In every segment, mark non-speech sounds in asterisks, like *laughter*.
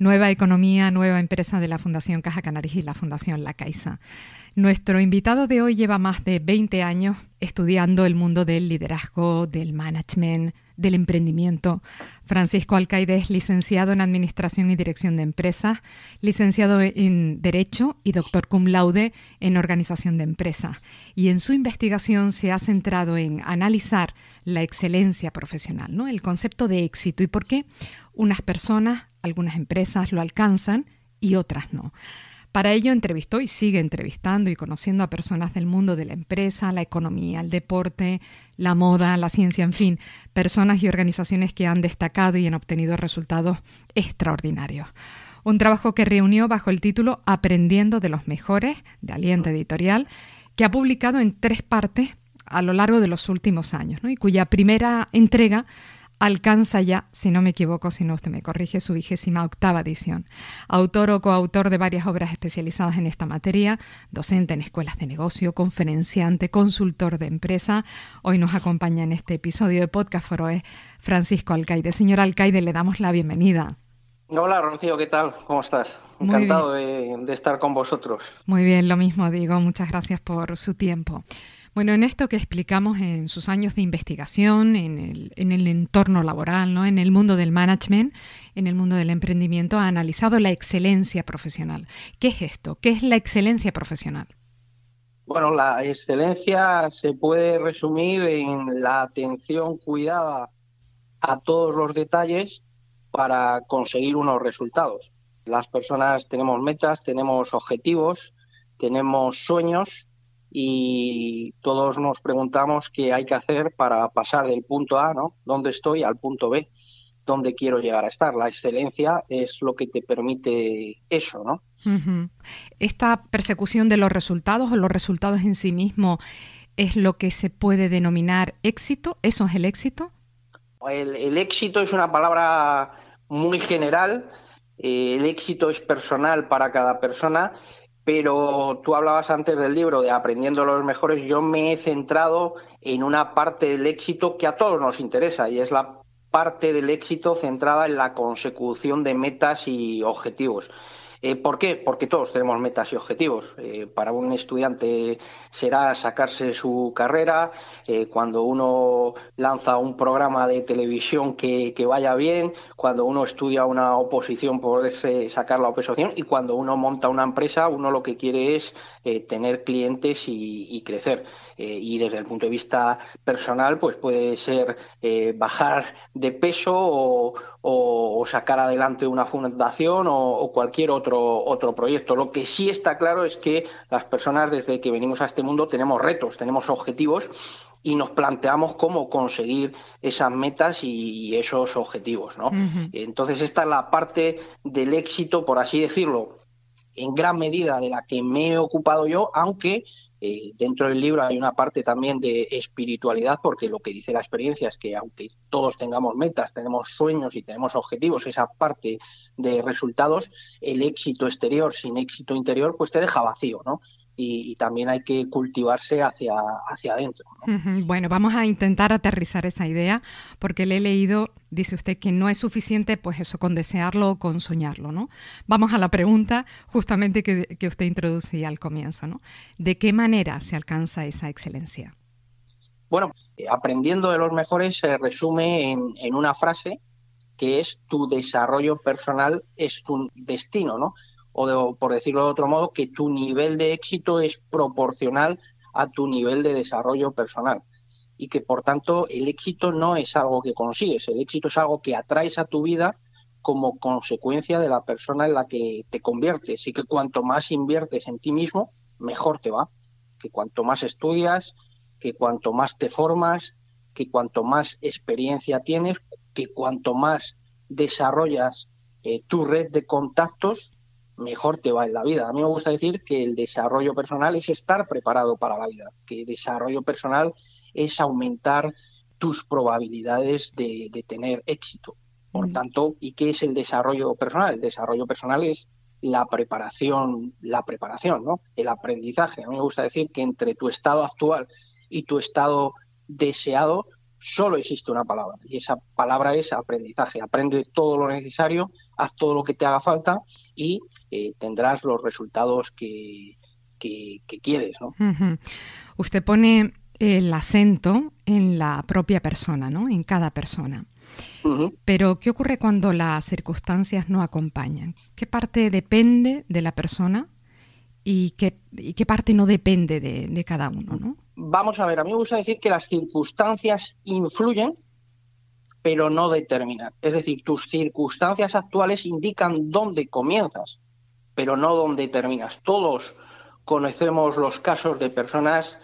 Nueva Economía, Nueva Empresa de la Fundación Caja Canarias y la Fundación La Caixa. Nuestro invitado de hoy lleva más de 20 años estudiando el mundo del liderazgo, del management, del emprendimiento. Francisco Alcaide es licenciado en Administración y Dirección de Empresas, licenciado en Derecho y doctor cum laude en Organización de Empresas. Y en su investigación se ha centrado en analizar la excelencia profesional, ¿no? el concepto de éxito y por qué unas personas, algunas empresas lo alcanzan y otras no. Para ello entrevistó y sigue entrevistando y conociendo a personas del mundo de la empresa, la economía, el deporte, la moda, la ciencia, en fin, personas y organizaciones que han destacado y han obtenido resultados extraordinarios. Un trabajo que reunió bajo el título Aprendiendo de los Mejores, de Aliento Editorial, que ha publicado en tres partes a lo largo de los últimos años, y cuya primera entrega alcanza ya, si no me equivoco, si no usted me corrige, su vigésima octava edición. Autor o coautor de varias obras especializadas en esta materia, docente en escuelas de negocio, conferenciante, consultor de empresa. Hoy nos acompaña en este episodio de Podcast Foro es Francisco Alcaide. Señor Alcaide, le damos la bienvenida. Hola Rocío, ¿qué tal? ¿Cómo estás? Encantado de, de estar con vosotros. Muy bien, lo mismo digo. Muchas gracias por su tiempo. Bueno, en esto que explicamos en sus años de investigación, en el, entorno laboral, ¿no? en el mundo del management, en el mundo del emprendimiento, ha analizado la excelencia profesional. ¿Qué es esto? ¿Qué es la excelencia profesional? Bueno, la excelencia se puede resumir en la atención cuidada a todos los detalles para conseguir unos resultados. Las personas tenemos metas, tenemos objetivos, tenemos sueños y todos nos preguntamos qué hay que hacer para pasar del punto A, ¿no? ¿Dónde estoy? al punto B, ¿dónde quiero llegar a estar? La excelencia es lo que te permite eso, ¿no? Esta persecución de los resultados o los resultados en sí mismo es lo que se puede denominar éxito. ¿Eso es el éxito? El, éxito es una palabra muy general. Eh, el éxito es personal para cada persona pero tú hablabas antes del libro de Aprendiendo los Mejores, yo me he centrado en una parte del éxito que a todos nos interesa y es la parte del éxito centrada en la consecución de metas y objetivos. Eh, ¿Por qué? Porque todos tenemos metas y objetivos. Eh, para un estudiante será sacarse su carrera, eh, cuando uno lanza un programa de televisión que, vaya bien, cuando uno estudia una oposición poderse sacar la oposición y cuando uno monta una empresa, uno lo que quiere es tener clientes y, crecer. Y desde el punto de vista personal, pues puede ser bajar de peso o, o, sacar adelante una fundación o, cualquier otro, otro proyecto. Lo que sí está claro es que las personas desde que venimos a este mundo tenemos retos, tenemos objetivos y nos planteamos cómo conseguir esas metas y, esos objetivos. ¿no? Entonces esta es la parte del éxito, por así decirlo, en gran medida de la que me he ocupado yo, aunque eh, dentro del libro hay una parte también de espiritualidad, porque lo que dice la experiencia es que aunque todos tengamos metas, tenemos sueños y tenemos objetivos, esa parte de resultados, el éxito exterior sin éxito interior, pues te deja vacío, ¿no? Y, también hay que cultivarse hacia, hacia adentro. Bueno, vamos a intentar aterrizar esa idea porque le he leído, dice usted, que no es suficiente pues eso con desearlo o con soñarlo, ¿no? Vamos a la pregunta justamente que, que usted introducía al comienzo, ¿no? ¿De qué manera se alcanza esa excelencia? Bueno, aprendiendo de los mejores se resume en, en una frase que es tu desarrollo personal es tu destino, ¿no? O por decirlo de otro modo, que tu nivel de éxito es proporcional a tu nivel de desarrollo personal. Y que por tanto el éxito no es algo que consigues, el éxito es algo que atraes a tu vida como consecuencia de la persona en la que te conviertes. Y que cuanto más inviertes en ti mismo, mejor te va, que cuanto más estudias, que cuanto más te formas, que cuanto más experiencia tienes, que cuanto más desarrollas eh, tu red de contactos, mejor te va en la vida. A mí me gusta decir que el desarrollo personal es estar preparado para la vida, que desarrollo personal es aumentar tus probabilidades de, tener éxito. Por mm. tanto, ¿y qué es el desarrollo personal? El desarrollo personal es la preparación, la preparación, ¿no? El aprendizaje. A mí me gusta decir que entre tu estado actual y tu estado deseado solo existe una palabra y esa palabra es aprendizaje. Aprende todo lo necesario, haz todo lo que te haga falta y eh, tendrás los resultados que, que, quieres. ¿no? Usted pone el acento en la propia persona, ¿no? en cada persona. Pero, ¿qué ocurre cuando las circunstancias no acompañan? ¿Qué parte depende de la persona y qué, qué parte no depende de, de, cada uno? ¿no? Vamos a ver, a mí me gusta decir que las circunstancias influyen, pero no determinan. Es decir, tus circunstancias actuales indican dónde comienzas, pero no dónde terminas. Todos conocemos los casos de personas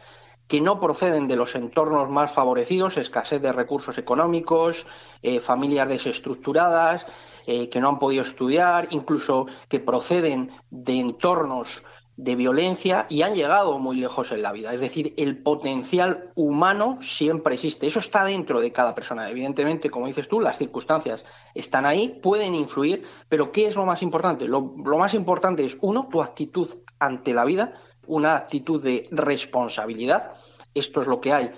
que no proceden de los entornos más favorecidos, escasez de recursos económicos, eh, familias desestructuradas, eh, que no han podido estudiar, incluso que proceden de entornos de violencia y han llegado muy lejos en la vida. Es decir, el potencial humano siempre existe. Eso está dentro de cada persona. Evidentemente, como dices tú, las circunstancias están ahí, pueden influir, pero ¿qué es lo más importante? Lo, más importante es, uno, tu actitud ante la vida, una actitud de responsabilidad. Esto es lo que hay.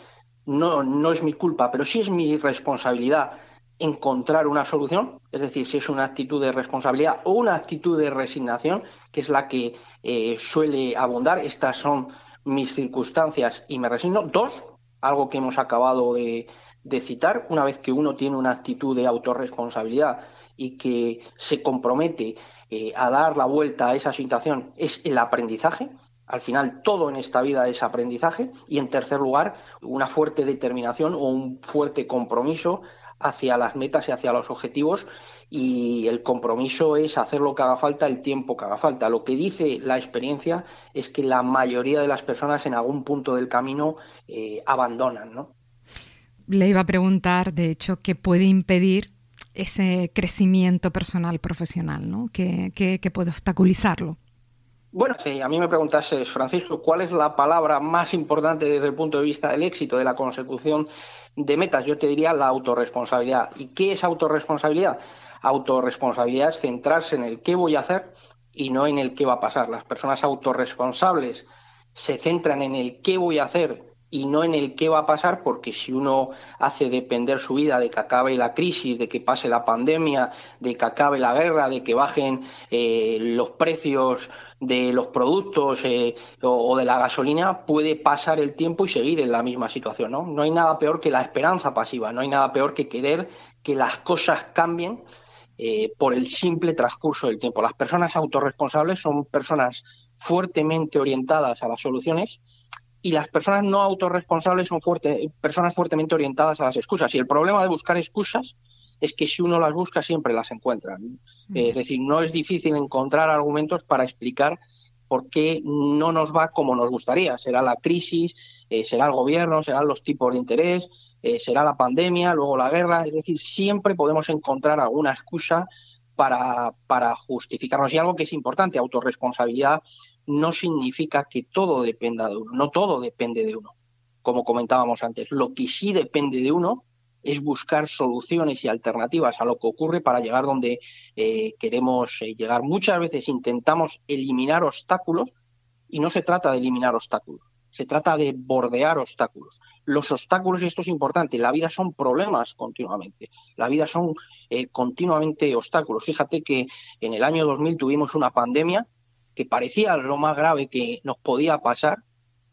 No, no es mi culpa, pero sí es mi responsabilidad encontrar una solución, es decir, si es una actitud de responsabilidad o una actitud de resignación, que es la que eh, suele abundar. Estas son mis circunstancias y me resigno. Dos, algo que hemos acabado de, citar, una vez que uno tiene una actitud de autorresponsabilidad y que se compromete eh, a dar la vuelta a esa situación, es el aprendizaje. Al final, todo en esta vida es aprendizaje. Y en tercer lugar, una fuerte determinación o un fuerte compromiso hacia las metas y hacia los objetivos y el compromiso es hacer lo que haga falta el tiempo que haga falta. Lo que dice la experiencia es que la mayoría de las personas en algún punto del camino eh, abandonan, ¿no? Le iba a preguntar, de hecho, qué puede impedir ese crecimiento personal profesional, ¿no? ¿Qué, puede obstaculizarlo? Bueno, si a mí me preguntases, Francisco, ¿cuál es la palabra más importante desde el punto de vista del éxito, de la consecución de metas? Yo te diría la autorresponsabilidad. ¿Y qué es autorresponsabilidad? autorresponsabilidad es centrarse en el qué voy a hacer y no en el qué va a pasar. Las personas autorresponsables se centran en el qué voy a hacer y no en el qué va a pasar, porque si uno hace depender su vida de que acabe la crisis, de que pase la pandemia, de que acabe la guerra, de que bajen eh, los precios de los productos eh, o, de la gasolina, puede pasar el tiempo y seguir en la misma situación. ¿no? no hay nada peor que la esperanza pasiva, no hay nada peor que querer que las cosas cambien eh, por el simple transcurso del tiempo. Las personas autorresponsables son personas fuertemente orientadas a las soluciones y las personas no autorresponsables son personas fuertemente orientadas a las excusas. Y el problema de buscar excusas es que si uno las busca siempre las encuentra. es decir, no es difícil encontrar argumentos para explicar por qué no nos va como nos gustaría. Será la crisis, eh, será el gobierno, serán los tipos de interés, eh, será la pandemia, luego la guerra, es decir, siempre podemos encontrar alguna excusa para, para justificarnos. Y algo que es importante, autorresponsabilidad no significa que todo dependa de uno, no todo depende de uno, como comentábamos antes. Lo que sí depende de uno es buscar soluciones y alternativas a lo que ocurre para llegar donde eh, queremos eh, llegar. Muchas veces intentamos eliminar obstáculos y no se trata de eliminar obstáculos, se trata de bordear obstáculos los obstáculos, y esto es importante, la vida son problemas continuamente, la vida son eh, continuamente obstáculos. Fíjate que en el año 2000 tuvimos una pandemia que parecía lo más grave que nos podía pasar,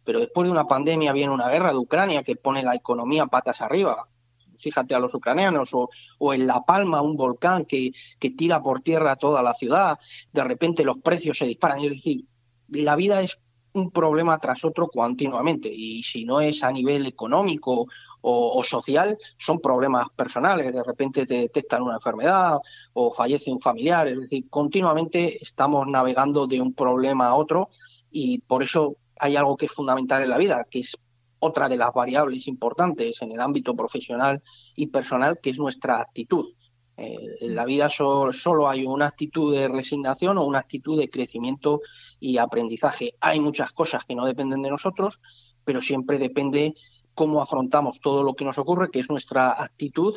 pero después de una pandemia viene una guerra de Ucrania que pone la economía patas arriba. Fíjate a los ucranianos, o, o en La Palma, un volcán que, que tira por tierra toda la ciudad, de repente los precios se disparan. Es decir, la vida es un problema tras otro continuamente y si no es a nivel económico o, social, son problemas personales. De repente te detectan una enfermedad o fallece un familiar. Es decir, continuamente estamos navegando de un problema a otro y por eso hay algo que es fundamental en la vida, que es otra de las variables importantes en el ámbito profesional y personal, que es nuestra actitud. Eh, en la vida solo hay una actitud de resignación o una actitud de crecimiento y aprendizaje. Hay muchas cosas que no dependen de nosotros, pero siempre depende cómo afrontamos todo lo que nos ocurre, que es nuestra actitud,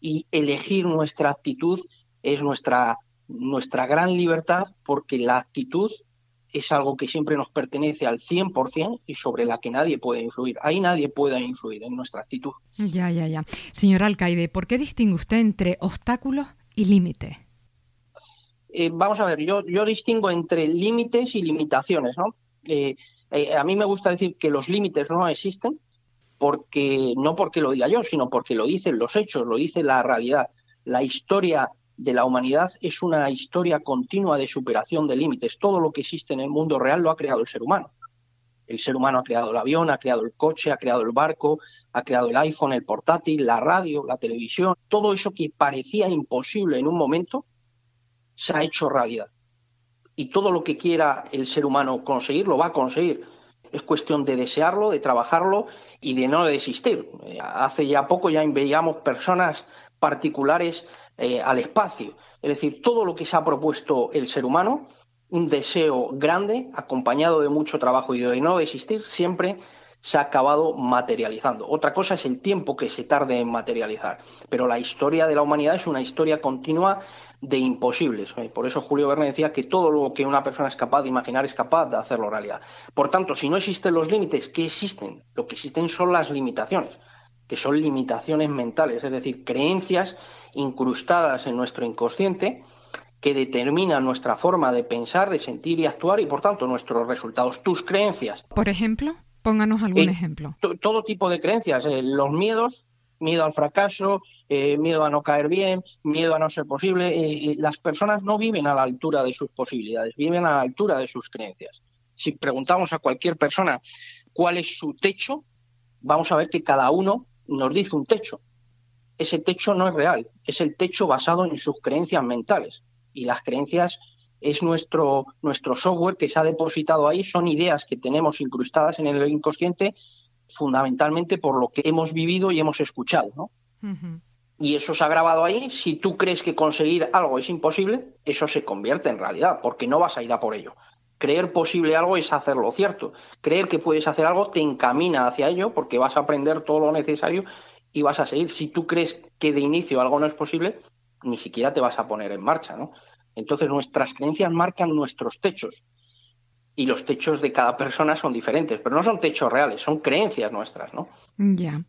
y elegir nuestra actitud es nuestra, nuestra gran libertad, porque la actitud es algo que siempre nos pertenece al 100% y sobre la que nadie puede influir. Ahí nadie puede influir en nuestra actitud. Ya, ya, ya. Señor Alcaide, ¿por qué distingue usted entre obstáculos y límites? Eh, vamos a ver, yo, yo distingo entre límites y limitaciones, ¿no? Eh, eh, a mí me gusta decir que los límites no existen, porque no porque lo diga yo, sino porque lo dicen los hechos, lo dice la realidad. La historia de la humanidad es una historia continua de superación de límites. Todo lo que existe en el mundo real lo ha creado el ser humano. El ser humano ha creado el avión, ha creado el coche, ha creado el barco, ha creado el iPhone, el portátil, la radio, la televisión. Todo eso que parecía imposible en un momento se ha hecho realidad. Y todo lo que quiera el ser humano conseguir, lo va a conseguir. Es cuestión de desearlo, de trabajarlo y de no desistir. Hace ya poco ya veíamos personas particulares eh, al espacio. Es decir, todo lo que se ha propuesto el ser humano, un deseo grande, acompañado de mucho trabajo y de no desistir, siempre se ha acabado materializando. Otra cosa es el tiempo que se tarde en materializar, pero la historia de la humanidad es una historia continua de imposibles. Eh, por eso Julio Verne decía que todo lo que una persona es capaz de imaginar es capaz de hacerlo realidad. Por tanto, si no existen los límites, ¿qué existen? Lo que existen son las limitaciones, que son limitaciones mentales, es decir, creencias incrustadas en nuestro inconsciente que determinan nuestra forma de pensar, de sentir y actuar y por tanto nuestros resultados, tus creencias. Por ejemplo, pónganos algún ejemplo. Todo tipo de creencias, eh, los miedos, miedo al fracaso, eh, miedo a no caer bien, miedo a no ser posible. Eh, las personas no viven a la altura de sus posibilidades, viven a la altura de sus creencias. Si preguntamos a cualquier persona cuál es su techo, vamos a ver que cada uno nos dice un techo ese techo no es real, es el techo basado en sus creencias mentales. Y las creencias es nuestro, nuestro software que se ha depositado ahí, son ideas que tenemos incrustadas en el inconsciente fundamentalmente por lo que hemos vivido y hemos escuchado. ¿no? Y eso se ha grabado ahí. Si tú crees que conseguir algo es imposible, eso se convierte en realidad, porque no vas a ir a por ello. Creer posible algo es hacerlo cierto. Creer que puedes hacer algo te encamina hacia ello porque vas a aprender todo lo necesario y vas a seguir. Si tú crees que de inicio algo no es posible, ni siquiera te vas a poner en marcha, ¿no? Entonces nuestras creencias marcan nuestros techos y los techos de cada persona son diferentes, pero no son techos reales, son creencias nuestras, ¿no? Ya.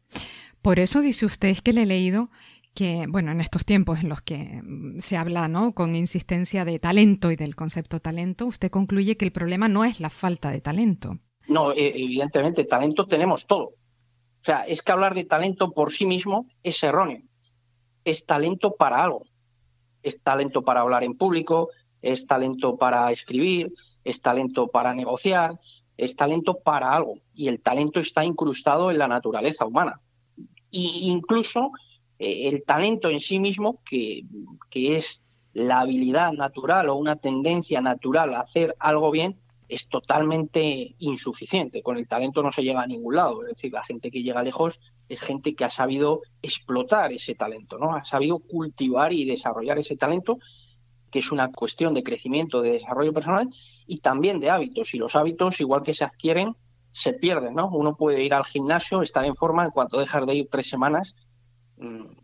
Por eso dice usted que le he leído que, bueno, en estos tiempos en los que mm, se habla, ¿no? Con insistencia de talento y del concepto talento, usted concluye que el problema no es la falta de talento. No, e, evidentemente, talento tenemos todo. O sea, es que hablar de talento por sí mismo es erróneo. Es talento para algo. Es talento para hablar en público, es talento para escribir, es talento para negociar, es talento para algo. Y el talento está incrustado en la naturaleza humana. Y incluso eh, el talento en sí mismo, que, que es la habilidad natural o una tendencia natural a hacer algo bien, es totalmente insuficiente. Con el talento no se llega a ningún lado. Es decir, la gente que llega lejos es gente que ha sabido explotar ese talento, ¿no? Ha sabido cultivar y desarrollar ese talento, que es una cuestión de crecimiento, de desarrollo personal y también de hábitos. Y los hábitos, igual que se adquieren, se pierden, ¿no? Uno puede ir al gimnasio, estar en forma, en cuanto dejas de ir tres semanas,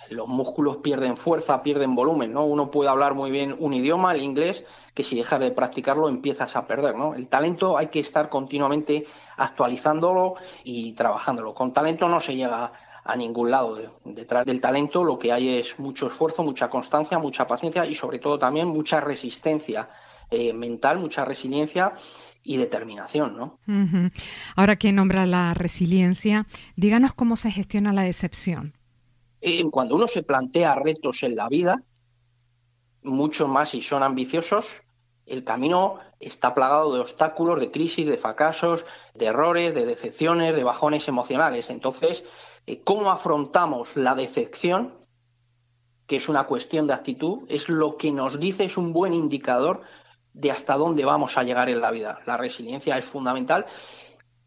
los músculos pierden fuerza, pierden volumen, ¿no? Uno puede hablar muy bien un idioma, el inglés, que si dejas de practicarlo empiezas a perder, ¿no? El talento hay que estar continuamente actualizándolo y trabajándolo. Con talento no se llega a ningún lado. Detrás del talento lo que hay es mucho esfuerzo, mucha constancia, mucha paciencia y sobre todo también mucha resistencia eh, mental, mucha resiliencia y determinación, ¿no? Ahora que nombra la resiliencia, díganos cómo se gestiona la decepción. Cuando uno se plantea retos en la vida, mucho más si son ambiciosos, el camino está plagado de obstáculos, de crisis, de fracasos, de errores, de decepciones, de bajones emocionales. Entonces, eh, ¿cómo afrontamos la decepción? que es una cuestión de actitud, es lo que nos dice, es un buen indicador de hasta dónde vamos a llegar en la vida. La resiliencia es fundamental.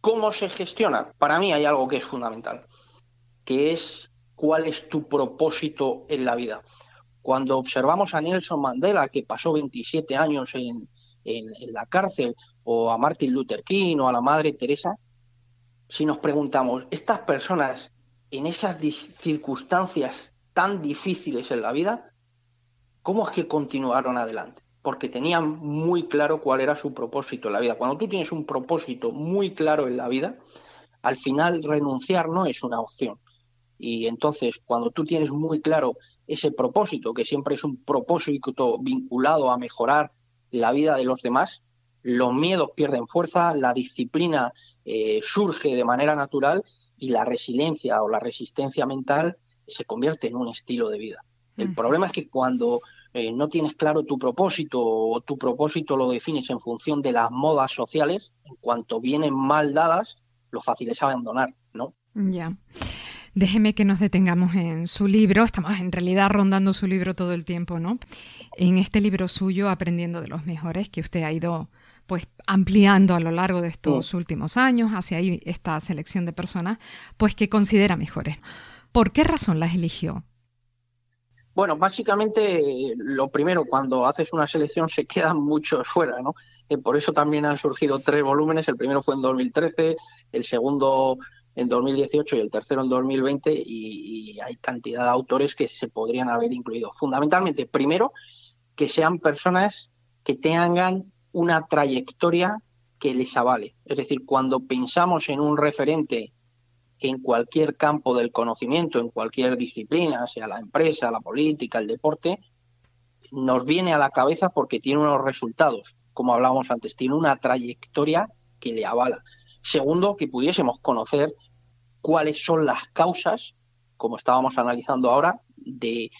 ¿Cómo se gestiona? Para mí hay algo que es fundamental, que es cuál es tu propósito en la vida Cuando observamos a Nelson Mandela, que pasó 27 años en, la cárcel, o a Martin Luther King o a la Madre Teresa, si nos preguntamos, estas personas en esas circunstancias tan difíciles en la vida, ¿cómo es que continuaron adelante? Porque tenían muy claro cuál era su propósito en la vida. Cuando tú tienes un propósito muy claro en la vida, al final renunciar no es una opción. Y entonces, cuando tú tienes muy claro ese propósito, que siempre es un propósito vinculado a mejorar la vida de los demás, los miedos pierden fuerza, la disciplina eh, surge de manera natural y la resiliencia o la resistencia mental se convierte en un estilo de vida. El problema es que cuando eh, no tienes claro tu propósito o tu propósito lo defines en función de las modas sociales, en cuanto vienen mal dadas, lo fácil es abandonar, ¿no? Ya. Déjeme que nos detengamos en su libro. Estamos en realidad rondando su libro todo el tiempo, ¿no? En este libro suyo, Aprendiendo de los Mejores, que usted ha ido pues ampliando a lo largo de estos últimos años hacia ahí esta selección de personas, pues que considera mejores. ¿Por qué razón las eligió? Bueno, básicamente lo primero, cuando haces una selección se quedan muchos *laughs* fuera, ¿no? Eh, por eso también han surgido tres volúmenes. El primero fue en 2013, el segundo en 2018 y el tercero en 2020 y, y, hay cantidad de autores que se podrían haber incluido. Fundamentalmente, primero, que sean personas que tengan una trayectoria que les avale. Es decir, cuando pensamos en un referente en cualquier campo del conocimiento, en cualquier disciplina, sea la empresa, la política, el deporte, nos viene a la cabeza porque tiene unos resultados, como hablábamos antes, tiene una trayectoria que le avala. Segundo, que pudiésemos conocer cuáles son las causas, como estábamos analizando ahora, de,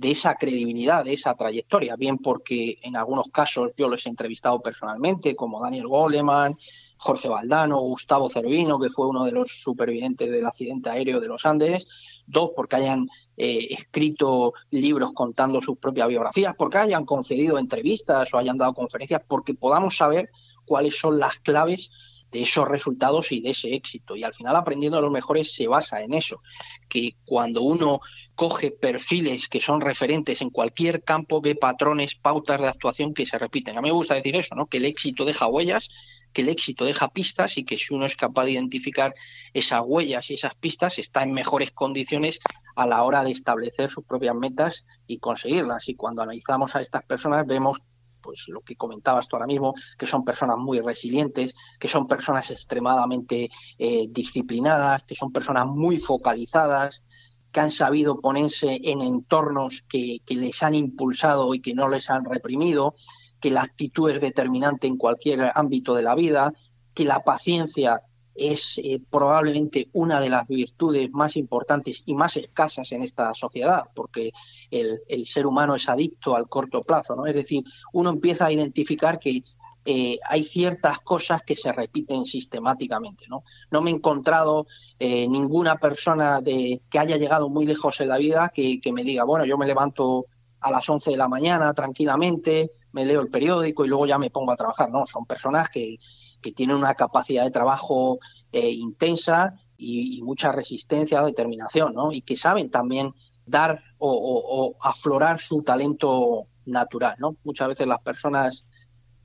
esa credibilidad, de esa trayectoria, bien porque en algunos casos yo los he entrevistado personalmente, como Daniel Goleman, Jorge Valdano, Gustavo Cervino, que fue uno de los supervivientes del accidente aéreo de los Andes, dos, porque hayan eh, escrito libros contando sus propias biografías, porque hayan concedido entrevistas o hayan dado conferencias, porque podamos saber cuáles son las claves de esos resultados y de ese éxito. Y al final aprendiendo a los mejores se basa en eso, que cuando uno coge perfiles que son referentes en cualquier campo, ve patrones, pautas de actuación que se repiten. A mí me gusta decir eso, ¿no? que el éxito deja huellas, que el éxito deja pistas y que si uno es capaz de identificar esas huellas y esas pistas, está en mejores condiciones a la hora de establecer sus propias metas y conseguirlas. Y cuando analizamos a estas personas vemos pues lo que comentabas tú ahora mismo, que son personas muy resilientes, que son personas extremadamente eh, disciplinadas, que son personas muy focalizadas, que han sabido ponerse en entornos que, que les han impulsado y que no les han reprimido, que la actitud es determinante en cualquier ámbito de la vida, que la paciencia es eh, probablemente una de las virtudes más importantes y más escasas en esta sociedad, porque el, ser humano es adicto al corto plazo, ¿no? Es decir, uno empieza a identificar que eh, hay ciertas cosas que se repiten sistemáticamente, ¿no? No me he encontrado eh, ninguna persona de, que haya llegado muy lejos en la vida que, que me diga, bueno, yo me levanto a las 11 de la mañana tranquilamente, me leo el periódico y luego ya me pongo a trabajar, ¿no? Son personas que, que tienen una capacidad de trabajo eh, intensa y, mucha resistencia, determinación, ¿no? Y que saben también dar o, aflorar su talento natural, ¿no? Muchas veces las personas,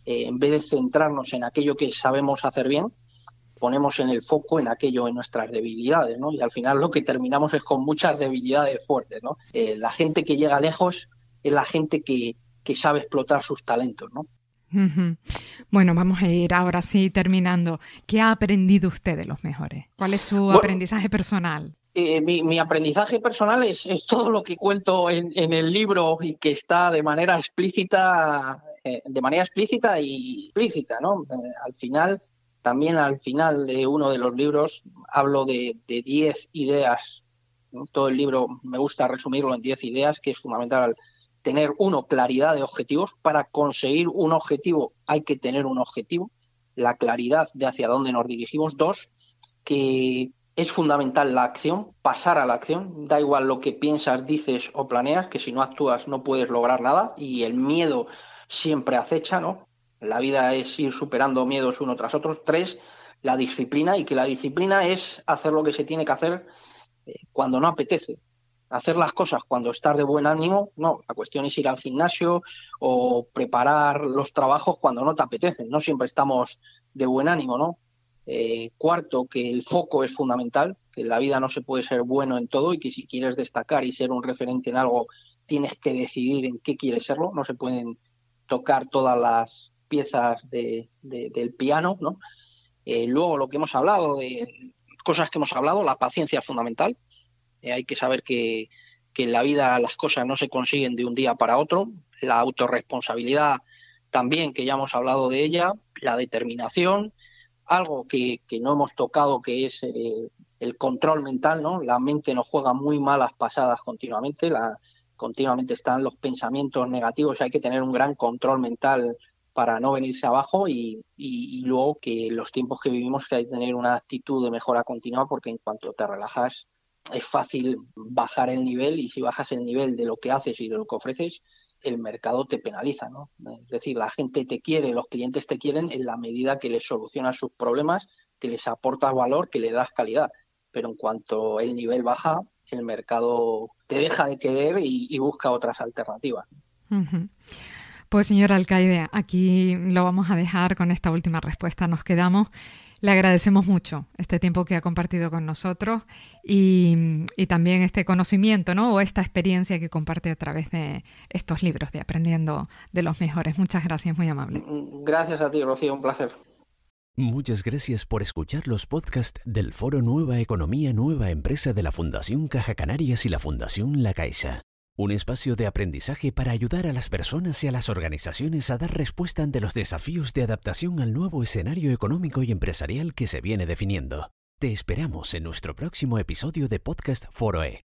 eh, en vez de centrarnos en aquello que sabemos hacer bien, ponemos en el foco en aquello, en nuestras debilidades, ¿no? Y al final lo que terminamos es con muchas debilidades fuertes, ¿no? Eh, la gente que llega lejos es la gente que, que sabe explotar sus talentos, ¿no? Bueno, vamos a ir ahora sí terminando. ¿Qué ha aprendido usted de los mejores? ¿Cuál es su aprendizaje personal? Eh, mi, aprendizaje personal es, todo lo que cuento en, el libro y que está de manera explícita, eh, de manera explícita y explícita, ¿no? Eh, al final, también al final de uno de los libros hablo de 10 ideas. Todo el libro me gusta resumirlo en 10 ideas, que es fundamental tener, uno, claridad de objetivos. Para conseguir un objetivo hay que tener un objetivo, la claridad de hacia dónde nos dirigimos. Dos, que es fundamental la acción, pasar a la acción. Da igual lo que piensas, dices o planeas, que si no actúas no puedes lograr nada y el miedo siempre acecha, ¿no? La vida es ir superando miedos uno tras otro. Tres, la disciplina y que la disciplina es hacer lo que se tiene que hacer eh, cuando no apetece hacer las cosas cuando estás de buen ánimo, no, la cuestión es ir al gimnasio o preparar los trabajos cuando no te apetecen, no siempre estamos de buen ánimo, ¿no? Eh, cuarto, que el foco es fundamental, que en la vida no se puede ser bueno en todo y que si quieres destacar y ser un referente en algo, tienes que decidir en qué quieres serlo, no se pueden tocar todas las piezas de, del piano, ¿no? Eh, luego lo que hemos hablado, de cosas que hemos hablado, la paciencia es fundamental, eh, hay que saber que, que en la vida las cosas no se consiguen de un día para otro, la autorresponsabilidad también, que ya hemos hablado de ella, la determinación, algo que, no hemos tocado, que es eh, el control mental, ¿no? La mente nos juega muy malas pasadas continuamente, la, continuamente están los pensamientos negativos, hay que tener un gran control mental para no venirse abajo y, y, luego que los tiempos que vivimos que hay que tener una actitud de mejora continua porque en cuanto te relajas es fácil bajar el nivel y si bajas el nivel de lo que haces y de lo que ofreces, el mercado te penaliza, ¿no? Es decir, la gente te quiere, los clientes te quieren en la medida que les solucionas sus problemas, que les aportas valor, que le das calidad. Pero en cuanto el nivel baja, el mercado te deja de querer y, busca otras alternativas. Pues señor alcaide, aquí lo vamos a dejar con esta última respuesta. Nos quedamos le agradecemos mucho este tiempo que ha compartido con nosotros y, también este conocimiento ¿no? o esta experiencia que comparte a través de estos libros de Aprendiendo de los Mejores. Muchas gracias, muy amable. Gracias a ti, Rocío, un placer. Muchas gracias por escuchar los podcasts del Foro Nueva Economía Nueva Empresa de la Fundación Caja Canarias y la Fundación La Caixa. Un espacio de aprendizaje para ayudar a las personas y a las organizaciones a dar respuesta ante los desafíos de adaptación al nuevo escenario económico y empresarial que se viene definiendo. Te esperamos en nuestro próximo episodio de Podcast Foroe.